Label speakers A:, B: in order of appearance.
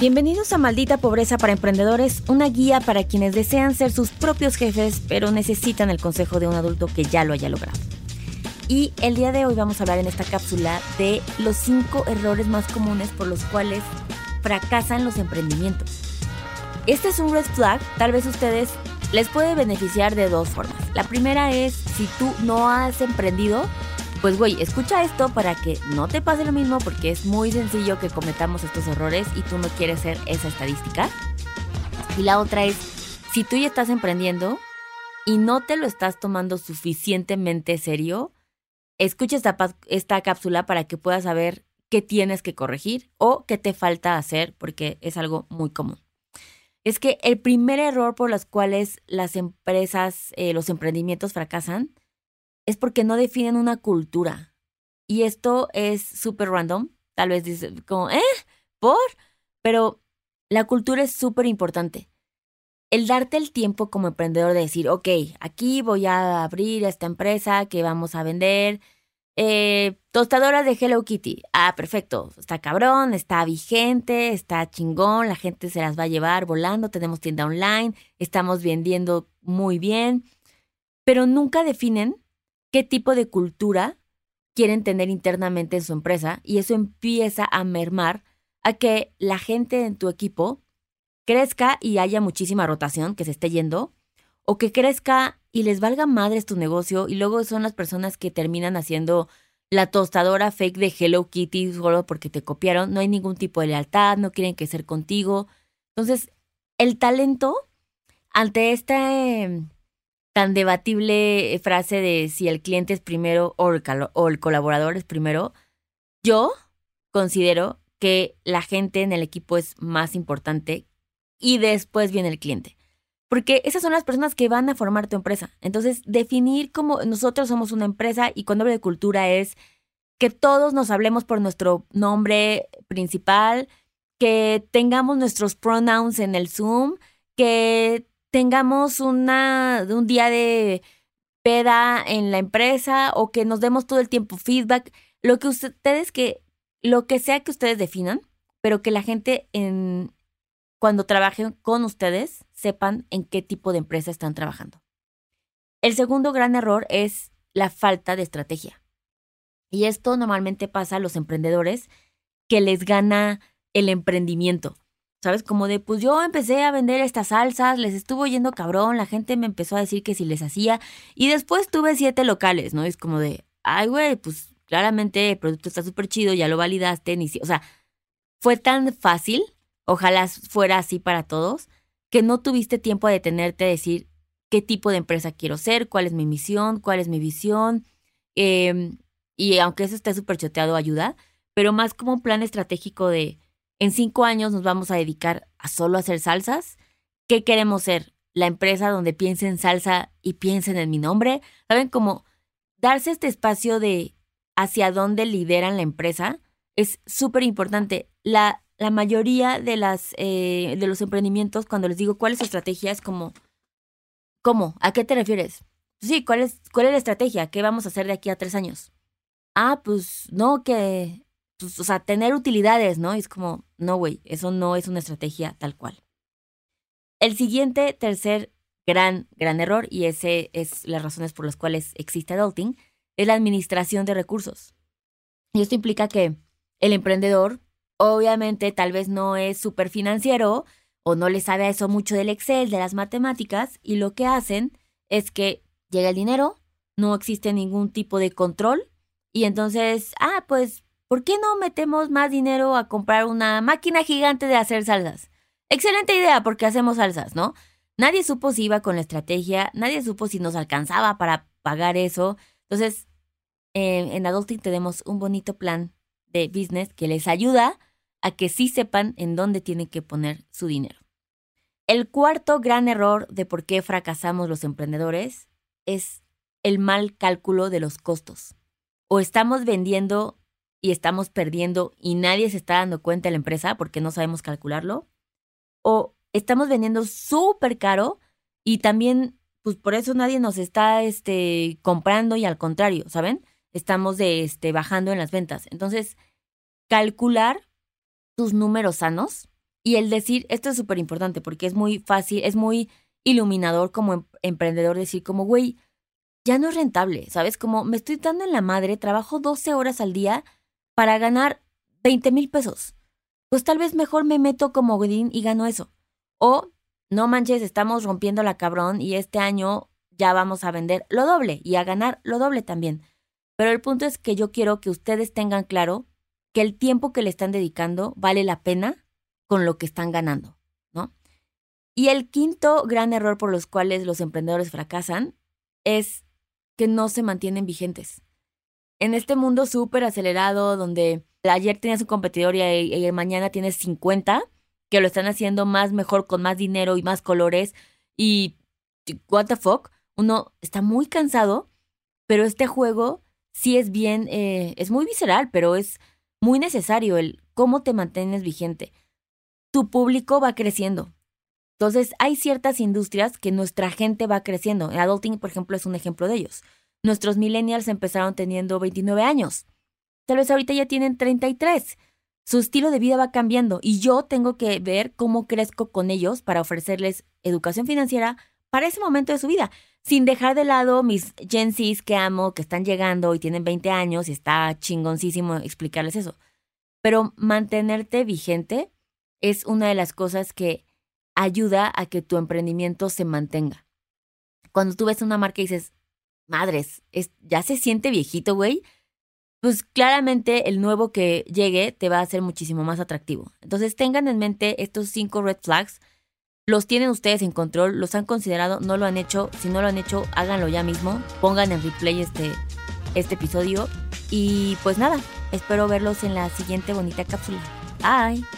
A: Bienvenidos a Maldita Pobreza para Emprendedores, una guía para quienes desean ser sus propios jefes, pero necesitan el consejo de un adulto que ya lo haya logrado. Y el día de hoy vamos a hablar en esta cápsula de los cinco errores más comunes por los cuales fracasan los emprendimientos. Este es un red flag, tal vez ustedes les puede beneficiar de dos formas. La primera es si tú no has emprendido, pues güey, escucha esto para que no te pase lo mismo porque es muy sencillo que cometamos estos errores y tú no quieres ser esa estadística. Y la otra es, si tú ya estás emprendiendo y no te lo estás tomando suficientemente serio, escucha esta, esta cápsula para que puedas saber qué tienes que corregir o qué te falta hacer porque es algo muy común. Es que el primer error por los cuales las empresas, eh, los emprendimientos fracasan, es porque no definen una cultura. Y esto es súper random. Tal vez dices como, ¿eh? ¿Por? Pero la cultura es súper importante. El darte el tiempo como emprendedor de decir, ok, aquí voy a abrir esta empresa que vamos a vender. Eh, tostadoras de Hello Kitty. Ah, perfecto. Está cabrón, está vigente, está chingón, la gente se las va a llevar volando, tenemos tienda online, estamos vendiendo muy bien, pero nunca definen qué tipo de cultura quieren tener internamente en su empresa y eso empieza a mermar a que la gente en tu equipo crezca y haya muchísima rotación, que se esté yendo, o que crezca y les valga madres tu negocio y luego son las personas que terminan haciendo la tostadora fake de Hello Kitty solo porque te copiaron, no hay ningún tipo de lealtad, no quieren que ser contigo. Entonces, el talento ante este tan debatible frase de si el cliente es primero o el, colaborador es primero, yo considero que la gente en el equipo es más importante y después viene el cliente. Porque esas son las personas que van a formar tu empresa. Entonces, definir cómo nosotros somos una empresa y cuando hablo de cultura es que todos nos hablemos por nuestro nombre principal, que tengamos nuestros pronouns en el Zoom, que tengamos una, un día de peda en la empresa o que nos demos todo el tiempo feedback, lo que ustedes que, lo que sea que ustedes definan, pero que la gente en, cuando trabajen con ustedes sepan en qué tipo de empresa están trabajando. El segundo gran error es la falta de estrategia. Y esto normalmente pasa a los emprendedores que les gana el emprendimiento. ¿Sabes? Como de, pues yo empecé a vender estas salsas, les estuvo yendo cabrón, la gente me empezó a decir que si les hacía, y después tuve siete locales, ¿no? es como de, ay, güey, pues claramente el producto está súper chido, ya lo validaste, ni si, o sea, fue tan fácil, ojalá fuera así para todos, que no tuviste tiempo a detenerte a decir qué tipo de empresa quiero ser, cuál es mi misión, cuál es mi visión, em, y aunque eso esté súper choteado, ayuda, pero más como un plan estratégico de en cinco años nos vamos a dedicar a solo hacer salsas. ¿Qué queremos ser? La empresa donde piensen en salsa y piensen en mi nombre. ¿Saben? Como darse este espacio de hacia dónde lideran la empresa es súper importante. La, la mayoría de, las, eh, de los emprendimientos, cuando les digo cuál es su estrategia, es como, ¿cómo? ¿A qué te refieres? Sí, ¿cuál es, ¿cuál es la estrategia? ¿Qué vamos a hacer de aquí a tres años? Ah, pues no, que pues, o sea, tener utilidades, ¿no? Es como, no, güey, eso no es una estrategia tal cual. El siguiente, tercer gran, gran error, y ese es las razones por las cuales existe adulting, es la administración de recursos. Y esto implica que el emprendedor, obviamente, tal vez no es súper financiero o no le sabe a eso mucho del Excel, de las matemáticas, y lo que hacen es que llega el dinero, no existe ningún tipo de control, y entonces, ah, pues ¿por qué no metemos más dinero a comprar una máquina gigante de hacer salsas? Excelente idea, porque hacemos salsas, ¿no? Nadie supo si iba con la estrategia, nadie supo si nos alcanzaba para pagar eso. Entonces, en Adulting tenemos un bonito plan de business que les ayuda a que sí sepan en dónde tienen que poner su dinero. El cuarto gran error de por qué fracasamos los emprendedores es el mal cálculo de los costos. O estamos vendiendo y estamos perdiendo y nadie se está dando cuenta de la empresa porque no sabemos calcularlo. O estamos vendiendo súper caro y también, pues por eso nadie nos está este, comprando y al contrario, ¿saben? Estamos de, este, bajando en las ventas. Entonces, calcular tus números sanos Y el decir, esto es súper importante porque es muy fácil, es muy iluminador como em- emprendedor decir como, güey, ya no es rentable, ¿sabes? Como me estoy dando en la madre, trabajo 12 horas al día para ganar 20 mil pesos. Pues tal vez mejor me meto como Godín y gano eso. O, no manches, estamos rompiendo la cabrón y este año ya vamos a vender lo doble y a ganar lo doble también. Pero el punto es que yo quiero que ustedes tengan claro que el tiempo que le están dedicando vale la pena con lo que están ganando, ¿no? Y el quinto gran error por los cuales los emprendedores fracasan es que no se mantienen vigentes. En este mundo súper acelerado, donde ayer tenías un competidor y, mañana tienes 50, que lo están haciendo más mejor, con más dinero y más colores, y what the fuck, uno está muy cansado, pero este juego sí es bien, eh, es muy visceral, pero es muy necesario el cómo te mantienes vigente. Tu público va creciendo. Entonces, hay ciertas industrias que nuestra gente va creciendo. Adulting, por ejemplo, es un ejemplo de ellos. Nuestros millennials empezaron teniendo 29 años. Tal vez ahorita ya tienen 33. Su estilo de vida va cambiando y yo tengo que ver cómo crezco con ellos para ofrecerles educación financiera para ese momento de su vida, sin dejar de lado mis Gen Zs que amo, que están llegando y tienen 20 años y está chingoncísimo explicarles eso. Pero mantenerte vigente es una de las cosas que ayuda a que tu emprendimiento se mantenga. Cuando tú ves una marca y dices, madres, es, ya se siente viejito, güey, pues claramente el nuevo que llegue te va a hacer muchísimo más atractivo. Entonces tengan en mente estos cinco red flags. Los tienen ustedes en control, los han considerado, no lo han hecho. Si no lo han hecho, háganlo ya mismo. Pongan en replay este, este episodio. Y pues nada, espero verlos en la siguiente bonita cápsula. Bye.